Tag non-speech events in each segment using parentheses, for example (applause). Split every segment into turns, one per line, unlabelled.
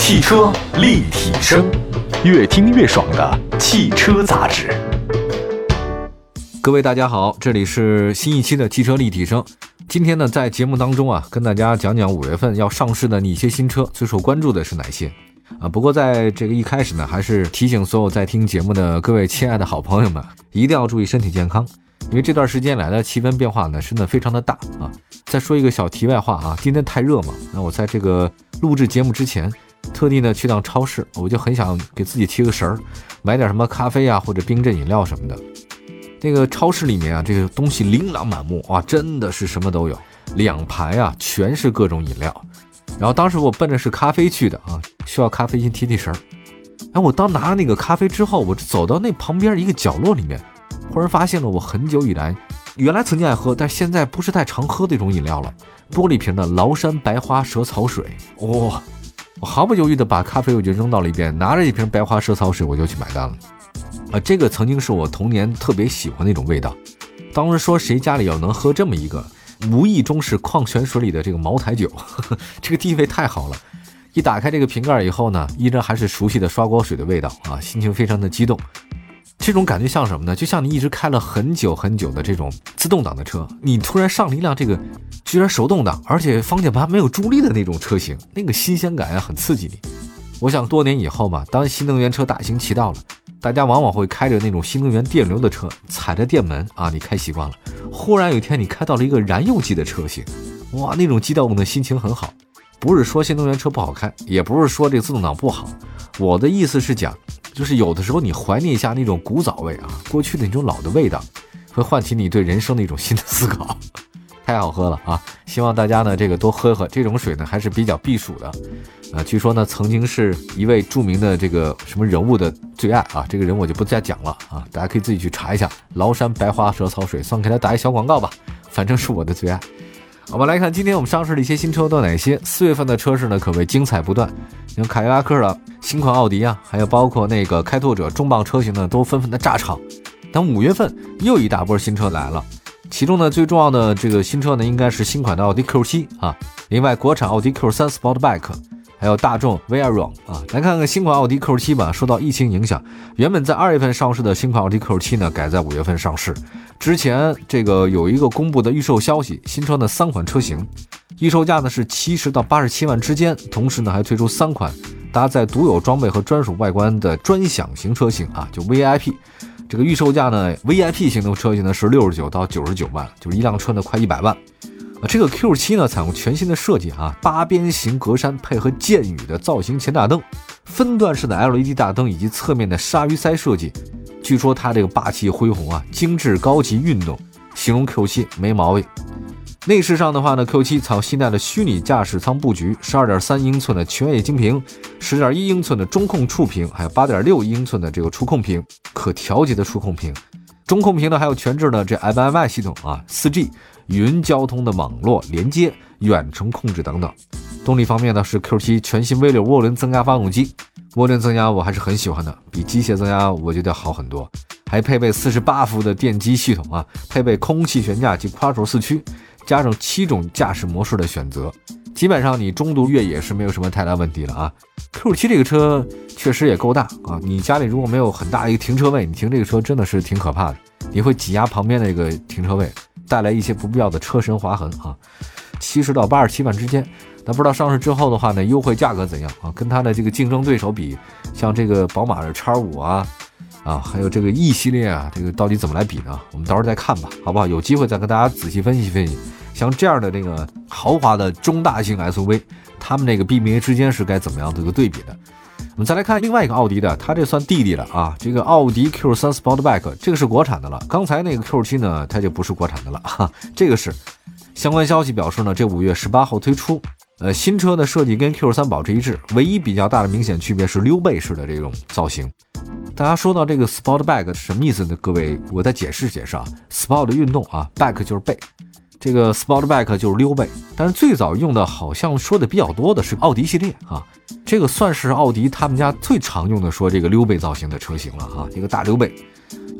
汽车立体声，越听越爽的汽车杂志。
各位大家好，这里是新一期的汽车立体声。今天呢，在节目当中啊，跟大家讲讲五月份要上市的一些新车，最受关注的是哪些啊？不过在这个一开始呢，还是提醒所有在听节目的各位亲爱的好朋友们，一定要注意身体健康，因为这段时间来的气温变化呢，真的非常的大啊。再说一个小题外话啊，今天太热嘛，那我在这个录制节目之前，特地呢去趟超市，我就很想给自己提个神儿，买点什么咖啡啊或者冰镇饮料什么的。那个超市里面啊，这个东西琳琅满目啊，真的是什么都有，两排啊全是各种饮料。然后当时我奔着是咖啡去的啊，需要咖啡因提提神儿。哎，我当拿了那个咖啡之后，我走到那旁边一个角落里面，忽然发现了我很久以来原来曾经爱喝，但现在不是太常喝的一种饮料了——玻璃瓶的崂山白花蛇草水。哇！我毫不犹豫地把咖啡我就扔到了一边，拿着一瓶白花蛇草水我就去买单了。啊，这个曾经是我童年特别喜欢的一种味道。当时说谁家里要能喝这么一个，无意中是矿泉水里的这个茅台酒，呵 (laughs) 呵这个地位太好了。一打开这个瓶盖以后呢，依然还是熟悉的刷锅水的味道啊，心情非常的激动。这种感觉像什么呢？就像你一直开了很久很久的这种自动挡的车，你突然上了一辆这个居然手动挡，而且方向盘没有助力的那种车型，那个新鲜感啊，很刺激你。我想多年以后嘛，当新能源车大行其道了。大家往往会开着那种新能源电流的车，踩着电门啊，你开习惯了。忽然有一天，你开到了一个燃油机的车型，哇，那种激动的心情很好。不是说新能源车不好开，也不是说这个自动挡不好。我的意思是讲，就是有的时候你怀念一下那种古早味啊，过去的那种老的味道，会唤起你对人生的一种新的思考。太好喝了啊！希望大家呢这个多喝喝这种水呢，还是比较避暑的。啊，据说呢曾经是一位著名的这个什么人物的最爱啊，这个人我就不再讲了啊，大家可以自己去查一下。崂山白花蛇草水，算给他打一小广告吧，反正是我的最爱。我们来看今天我们上市的一些新车都有哪些？四月份的车市呢可谓精彩不断，你看凯迪拉克的新款奥迪啊，还有包括那个开拓者重磅车型呢都纷纷的炸场。但五月份又一大波新车来了。其中呢，最重要的这个新车呢，应该是新款的奥迪 Q7 啊。另外，国产奥迪 Q3 Sportback，还有大众 Veyron 啊。来看看新款奥迪 Q7 吧。受到疫情影响，原本在二月份上市的新款奥迪 Q7 呢，改在五月份上市。之前这个有一个公布的预售消息，新车呢三款车型，预售价呢是七十到八十七万之间。同时呢，还推出三款搭载独有装备和专属外观的专享型车型啊，就 VIP。这个预售价呢，VIP 型的车型呢是六十九到九十九万，就是一辆车呢快一百万。啊，这个 Q7 呢采用全新的设计啊，八边形格栅配合箭雨的造型前大灯，分段式的 LED 大灯以及侧面的鲨鱼鳃设计。据说它这个霸气恢宏啊，精致高级运动，形容 Q7 没毛病。内饰上的话呢，Q7 采用新一代的虚拟驾驶舱布局，十二点三英寸的全液晶屏，十点一英寸的中控触屏，还有八点六英寸的这个触控屏，可调节的触控屏。中控屏呢还有全智的这 MMI 系统啊，四 G 云交通的网络连接、远程控制等等。动力方面呢是 Q7 全新 V6 涡轮增压发动机，涡轮增压我还是很喜欢的，比机械增压我觉得好很多。还配备四十八伏的电机系统啊，配备空气悬架及 Quattro 四驱。加上七种驾驶模式的选择，基本上你中途越野是没有什么太大问题了啊。Q7 这个车确实也够大啊，你家里如果没有很大的一个停车位，你停这个车真的是挺可怕的，你会挤压旁边的一个停车位，带来一些不必要的车身划痕啊。七十到八十七万之间，那不知道上市之后的话呢，优惠价格怎样啊？跟它的这个竞争对手比，像这个宝马的叉五啊。啊，还有这个 E 系列啊，这个到底怎么来比呢？我们到时候再看吧，好不好？有机会再跟大家仔细分析分析。像这样的这个豪华的中大型 SUV，他们这个 BBA 之间是该怎么样的一个对比的？我们再来看另外一个奥迪的，它这算弟弟了啊。这个奥迪 Q3 Sportback，这个是国产的了。刚才那个 Q7 呢，它就不是国产的了 (laughs) 哈。这个是相关消息表示呢，这五月十八号推出。呃，新车的设计跟 Q3 保持一致，唯一比较大的明显区别是溜背式的这种造型。大家说到这个 Sportback 什么意思呢？各位，我再解释解释啊。Sport 运动啊，back 就是背，这个 Sportback 就是溜背。但是最早用的好像说的比较多的是奥迪系列啊，这个算是奥迪他们家最常用的说这个溜背造型的车型了哈，一个大溜背。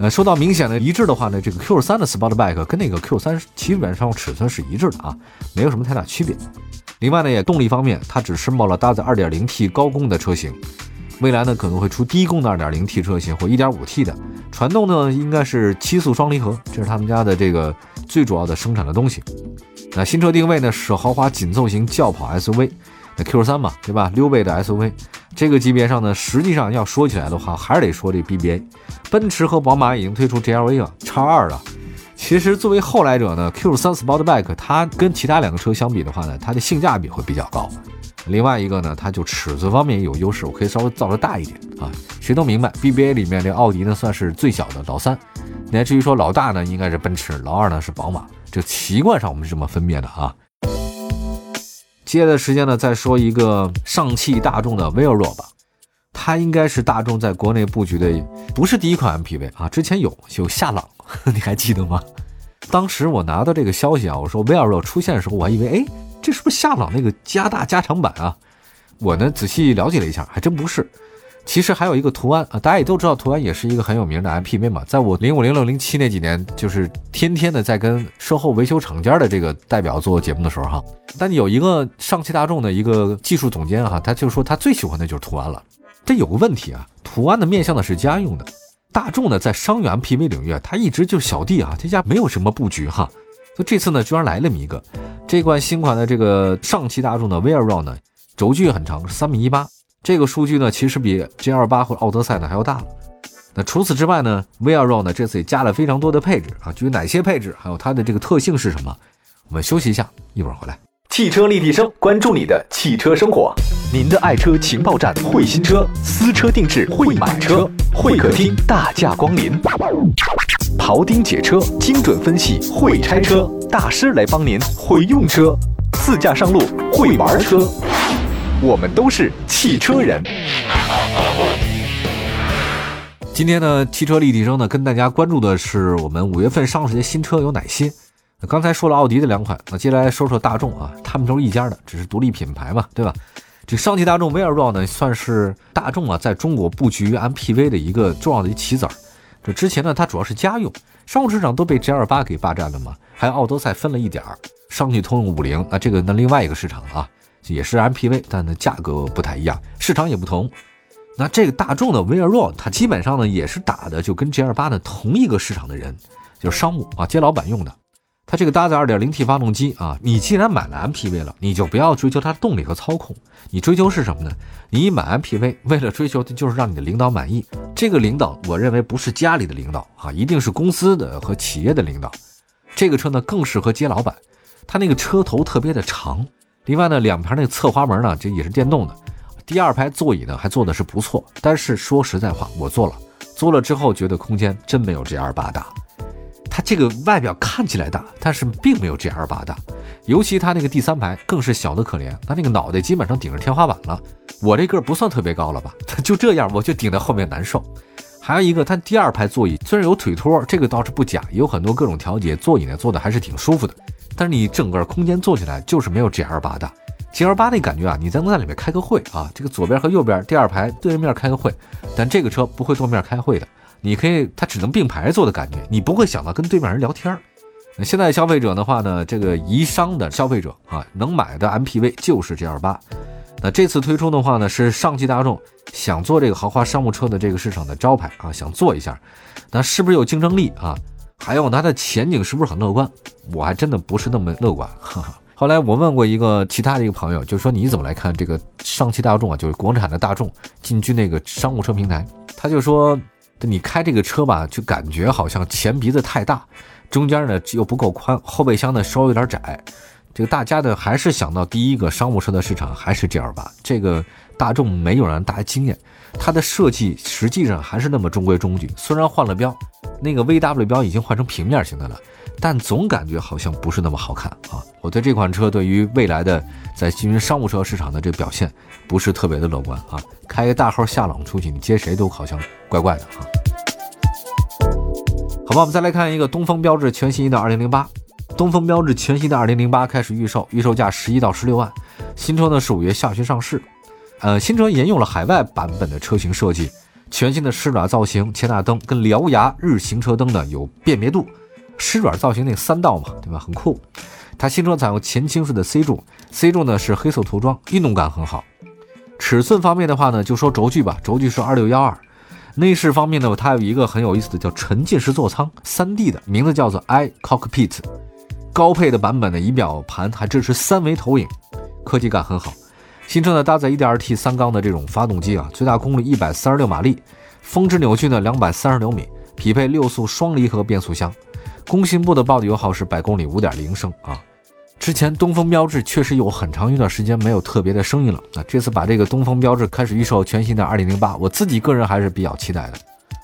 呃，说到明显的一致的话呢，这个 Q 三的 Sportback 跟那个 Q 三基本上尺寸是一致的啊，没有什么太大区别。另外呢，也动力方面，它只申报了搭载 2.0T 高功的车型，未来呢可能会出低功的 2.0T 车型或 1.5T 的。传动呢应该是七速双离合，这是他们家的这个最主要的生产的东西。那新车定位呢是豪华紧凑型轿跑 SUV，那 Q3 嘛，对吧？溜背的 SUV，这个级别上呢，实际上要说起来的话，还是得说这 BBA。奔驰和宝马已经推出 GLA 了，，x 二了。其实作为后来者呢，Q3 Sportback 它跟其他两个车相比的话呢，它的性价比会比较高。另外一个呢，它就尺寸方面也有优势，我可以稍微造的大一点啊。谁都明白，BBA 里面这奥迪呢算是最小的老三，那至于说老大呢，应该是奔驰，老二呢是宝马。这习惯上我们是这么分辨的啊。接下来时间呢，再说一个上汽大众的 Vearo 吧，它应该是大众在国内布局的不是第一款 MPV 啊，之前有有夏朗。(laughs) 你还记得吗？当时我拿到这个消息啊，我说 v 尔 r o 出现的时候，我还以为，哎，是不是夏朗那个加大加长版啊？我呢仔细了解了一下，还真不是。其实还有一个途安啊，大家也都知道，途安也是一个很有名的 MPV 嘛。在我零五、零六、零七那几年，就是天天的在跟售后维修厂家的这个代表做节目的时候哈。但有一个上汽大众的一个技术总监哈，他就说他最喜欢的就是途安了。这有个问题啊，途安的面向的是家用的。大众呢，在商用 MPV 领域啊，它一直就是小弟啊，这家没有什么布局哈。所以这次呢，居然来了这么一个这款新款的这个上汽大众的 v e r o 呢，轴距很长，三米一八，这个数据呢，其实比 G L 八或者奥德赛呢还要大了。那除此之外呢 v e r o 呢这次也加了非常多的配置啊，至于哪些配置，还有它的这个特性是什么，我们休息一下，一会儿回来。
汽车立体声，关注你的汽车生活。您的爱车情报站，会新车，私车定制，会买车，会客厅大驾光临，庖丁解车，精准分析，会拆车大师来帮您，会用车，自驾上路，会玩车，我们都是汽车人。
今天呢，汽车立体声呢，跟大家关注的是我们五月份上市的新车有哪些？刚才说了奥迪的两款，那接下来说说大众啊，他们都是一家的，只是独立品牌嘛，对吧？这上汽大众 v 尔 r 呢，算是大众啊在中国布局 MPV 的一个重要的一棋子儿。这之前呢，它主要是家用，商务市场都被 G L 八给霸占了嘛，还有奥德赛分了一点儿，上汽通用五菱，那这个那另外一个市场啊，也是 MPV，但呢价格不太一样，市场也不同。那这个大众的 v 尔 r 它基本上呢也是打的就跟 G L 八的同一个市场的人，就是商务啊接老板用的。它这个搭载 2.0T 发动机啊，你既然买了 MPV 了，你就不要追求它的动力和操控，你追求是什么呢？你买 MPV 为了追求的就是让你的领导满意。这个领导，我认为不是家里的领导啊，一定是公司的和企业的领导。这个车呢更适合接老板，它那个车头特别的长，另外呢两排那个侧滑门呢这也是电动的，第二排座椅呢还做的是不错。但是说实在话，我坐了，坐了之后觉得空间真没有 GL8 大。这个外表看起来大，但是并没有 G L 八大，尤其它那个第三排更是小的可怜，它那个脑袋基本上顶着天花板了。(laughs) 我这个不算特别高了吧？就这样，我就顶在后面难受。还有一个，它第二排座椅虽然有腿托，这个倒是不假，有很多各种调节，座椅呢坐的还是挺舒服的。但是你整个空间坐起来就是没有 G L 八大。G L 八那感觉啊，你在能在里面开个会啊，这个左边和右边第二排对着面开个会，但这个车不会对面开会的。你可以，它只能并排坐的感觉，你不会想到跟对面人聊天儿。那现在消费者的话呢，这个宜商的消费者啊，能买的 MPV 就是 G L 八。那这次推出的话呢，是上汽大众想做这个豪华商务车的这个市场的招牌啊，想做一下。那是不是有竞争力啊？还有它的前景是不是很乐观？我还真的不是那么乐观。(laughs) 后来我问过一个其他的一个朋友，就说你怎么来看这个上汽大众啊，就是国产的大众进军那个商务车平台？他就说。你开这个车吧，就感觉好像前鼻子太大，中间呢又不够宽，后备箱呢稍微有点窄。这个大家呢还是想到第一个商务车的市场还是 G L 八，这个大众没有让大家惊艳。它的设计实际上还是那么中规中矩，虽然换了标，那个 V W 标已经换成平面型的了，但总感觉好像不是那么好看啊。我对这款车对于未来的在进军商务车市场的这个表现不是特别的乐观啊。开个大号夏朗出去，你接谁都好像怪怪的啊。好吧，我们再来看一个东风标致全新的2008。东风标致全新的2008开始预售，预售价十一到十六万。新车呢是五月下旬上市。呃，新车沿用了海外版本的车型设计，全新的狮爪造型前大灯跟獠牙日行车灯呢有辨别度，狮爪造型那三道嘛，对吧？很酷。它新车采用前倾式的 C 柱，C 柱呢是黑色涂装，运动感很好。尺寸方面的话呢，就说轴距吧，轴距是二六幺二。内饰方面呢，它有一个很有意思的叫沉浸式座舱，3D 的，名字叫做 iCockpit。高配的版本的仪表盘还支持三维投影，科技感很好。新车呢搭载 1.2T 三缸的这种发动机啊，最大功率136马力，峰值扭矩呢236米，匹配六速双离合变速箱。工信部的报的油耗是百公里5.0升啊。之前东风标致确实有很长一段时间没有特别的声音了，那这次把这个东风标致开始预售全新的2008，我自己个人还是比较期待的。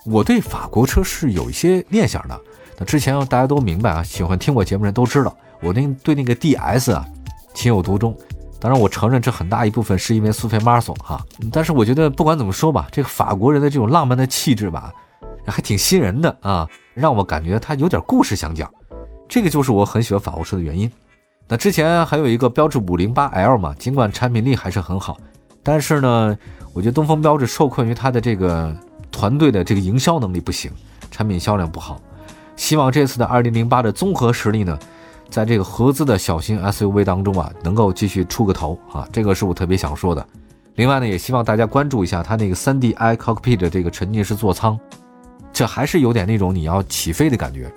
我对法国车是有一些念想的，那之前大家都明白啊，喜欢听我节目人都知道，我那对那个 DS 啊情有独钟。当然，我承认这很大一部分是因为苏菲玛索哈，但是我觉得不管怎么说吧，这个法国人的这种浪漫的气质吧，还挺吸人的啊，让我感觉他有点故事想讲，这个就是我很喜欢法国车的原因。那之前还有一个标致五零八 L 嘛，尽管产品力还是很好，但是呢，我觉得东风标致受困于它的这个团队的这个营销能力不行，产品销量不好。希望这次的二零零八的综合实力呢，在这个合资的小型 SUV 当中啊，能够继续出个头啊，这个是我特别想说的。另外呢，也希望大家关注一下它那个三 D iCockpit 的这个沉浸式座舱，这还是有点那种你要起飞的感觉。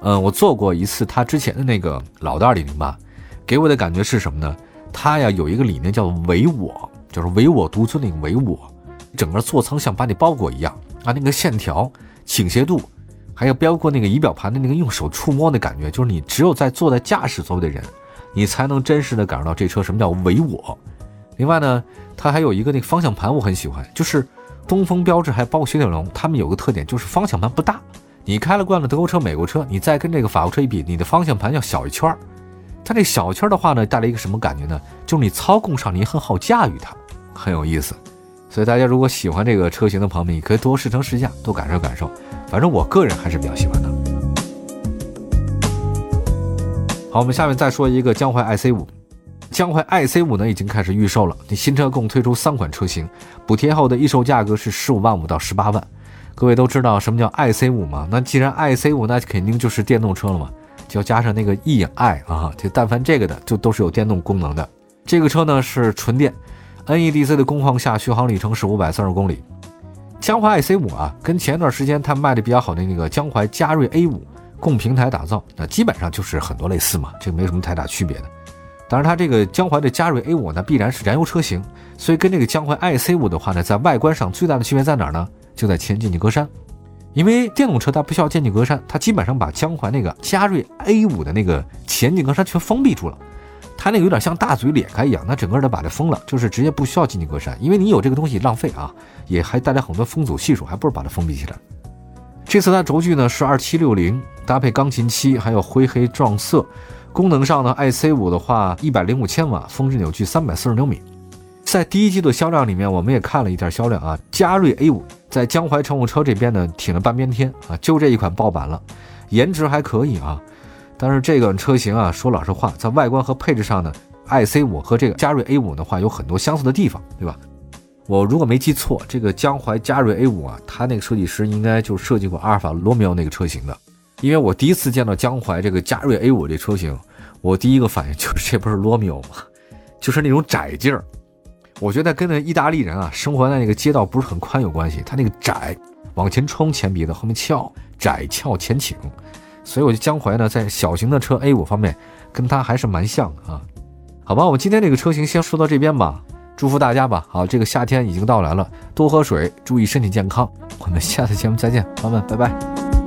嗯，我坐过一次它之前的那个老的二零零八，给我的感觉是什么呢？它呀有一个理念叫唯我，就是唯我独尊那个唯我，整个座舱像把你包裹一样啊，那个线条、倾斜度，还有包括那个仪表盘的那个用手触摸的感觉，就是你只有在坐在驾驶座位的人，你才能真实的感受到这车什么叫唯我。另外呢，它还有一个那个方向盘我很喜欢，就是东风标致还包括雪铁龙，他们有个特点就是方向盘不大。你开了惯了德国车、美国车，你再跟这个法国车一比，你的方向盘要小一圈儿。它这小圈儿的话呢，带来一个什么感觉呢？就是你操控上你很好驾驭它，很有意思。所以大家如果喜欢这个车型的朋友们，你可以多试乘试驾，多感受感受。反正我个人还是比较喜欢的。好，我们下面再说一个江淮 iC5。江淮 iC5 呢已经开始预售了，你新车共推出三款车型，补贴后的一售价格是十五万五到十八万。各位都知道什么叫 iC 五吗？那既然 iC 五，那肯定就是电动车了嘛，就要加上那个 e i 啊，就但凡这个的，就都是有电动功能的。这个车呢是纯电，NEDC 的工况下续航里程是五百三十公里。江淮 iC 五啊，跟前一段时间它卖的比较好的那个江淮嘉瑞 A 五共平台打造，那基本上就是很多类似嘛，这个没什么太大区别的。当然，它这个江淮的嘉瑞 A 五呢，必然是燃油车型，所以跟这个江淮 iC 五的话呢，在外观上最大的区别在哪儿呢？就在前进气格栅，因为电动车它不需要进气格栅，它基本上把江淮那个嘉瑞 A 五的那个前进格栅全封闭住了，它那个有点像大嘴裂开一样，它整个的把它封了，就是直接不需要进气格栅，因为你有这个东西浪费啊，也还带来很多风阻系数，还不如把它封闭起来。这次它轴距呢是二七六零，搭配钢琴漆，还有灰黑撞色。功能上呢，iC 五的话一百零五千瓦，峰值扭矩三百四十牛米。在第一季度销量里面，我们也看了一点销量啊。嘉瑞 A 五在江淮乘务车这边呢挺了半边天啊，就这一款爆版了，颜值还可以啊。但是这个车型啊，说老实话，在外观和配置上呢，iC 五和这个嘉瑞 A 五的话有很多相似的地方，对吧？我如果没记错，这个江淮嘉瑞 A 五啊，它那个设计师应该就设计过阿尔法罗密欧那个车型的。因为我第一次见到江淮这个嘉瑞 A 五这车型，我第一个反应就是这不是罗密欧吗？(laughs) 就是那种窄劲儿。我觉得跟那意大利人啊生活在那个街道不是很宽有关系，它那个窄，往前冲前鼻子，后面翘，窄翘前倾，所以我觉得江淮呢在小型的车 A 五方面跟它还是蛮像的啊。好吧，我们今天这个车型先说到这边吧，祝福大家吧。好，这个夏天已经到来了，多喝水，注意身体健康。我们下次节目再见，朋友们，拜拜。